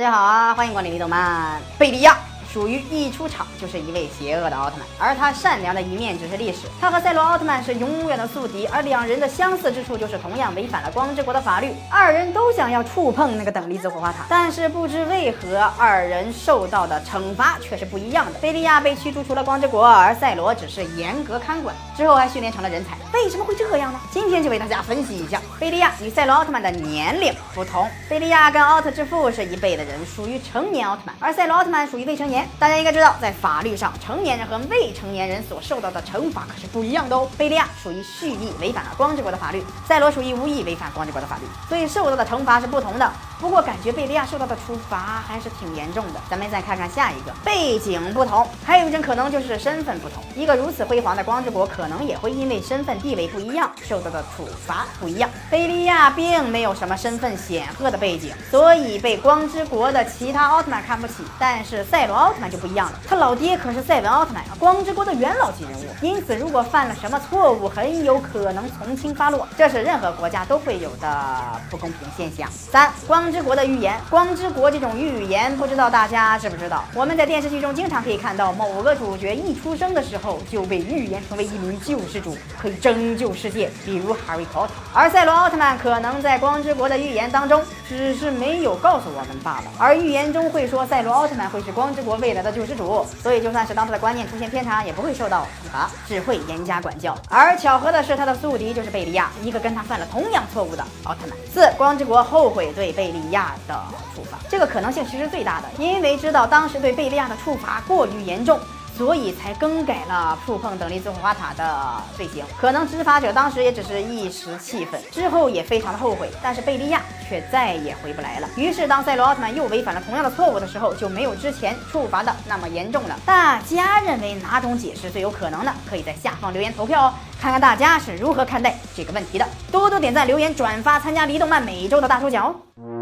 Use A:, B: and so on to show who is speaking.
A: 大家好啊，欢迎光临李动漫。贝利亚属于一出场就是一位邪恶的奥特曼，而他善良的一面只是历史。他和赛罗奥特曼是永远的宿敌，而两人的相似之处就是同样违反了光之国的法律。二人都想要触碰那个等离子火花塔，但是不知为何二人受到的惩罚却是不一样的。贝利亚被驱逐出了光之国，而赛罗只是严格看管，之后还训练成了人才。为什么会这样呢？今天就为大家分析一下贝利亚与赛罗奥特曼的年龄不同。贝利亚跟奥特之父是一辈的人，属于成年奥特曼，而赛罗奥特曼属于未成年。大家应该知道，在法律上，成年人和未成年人所受到的惩罚可是不一样的哦。贝利亚属于蓄意违反了光之国的法律，赛罗属于无意违反光之国的法律，所以受到的惩罚是不同的。不过感觉贝利亚受到的处罚还是挺严重的。咱们再看看下一个，背景不同，还有一种可能就是身份不同。一个如此辉煌的光之国，可能也会因为身份地位不一样，受到的处罚不一样。贝利亚并没有什么身份显赫的背景，所以被光之国的其他奥特曼看不起。但是赛罗奥特曼就不一样了，他老爹可是赛文奥特曼啊，光之国的元老级人物，因此如果犯了什么错误，很有可能从轻发落，这是任何国家都会有的不公平现象。三光。光之国的预言，光之国这种预言，不知道大家知不知道？我们在电视剧中经常可以看到，某个主角一出生的时候就被预言成为一名救世主，可以拯救世界，比如 Harry Potter。而赛罗奥特曼可能在光之国的预言当中，只是没有告诉我们罢了。而预言中会说赛罗奥特曼会是光之国未来的救世主，所以就算是当他的观念出现偏差，也不会受到处罚，只会严加管教。而巧合的是，他的宿敌就是贝利亚，一个跟他犯了同样错误的奥特曼。四，光之国后悔对。贝利亚的处罚，这个可能性其实最大的，因为知道当时对贝利亚的处罚过于严重，所以才更改了触碰等离子火花塔的罪行。可能执法者当时也只是一时气愤，之后也非常的后悔，但是贝利亚却再也回不来了。于是当赛罗奥特曼又违反了同样的错误的时候，就没有之前处罚的那么严重了。大家认为哪种解释最有可能呢？可以在下方留言投票哦。看看大家是如何看待这个问题的，多多点赞、留言、转发，参加离动漫每周的大抽奖哦。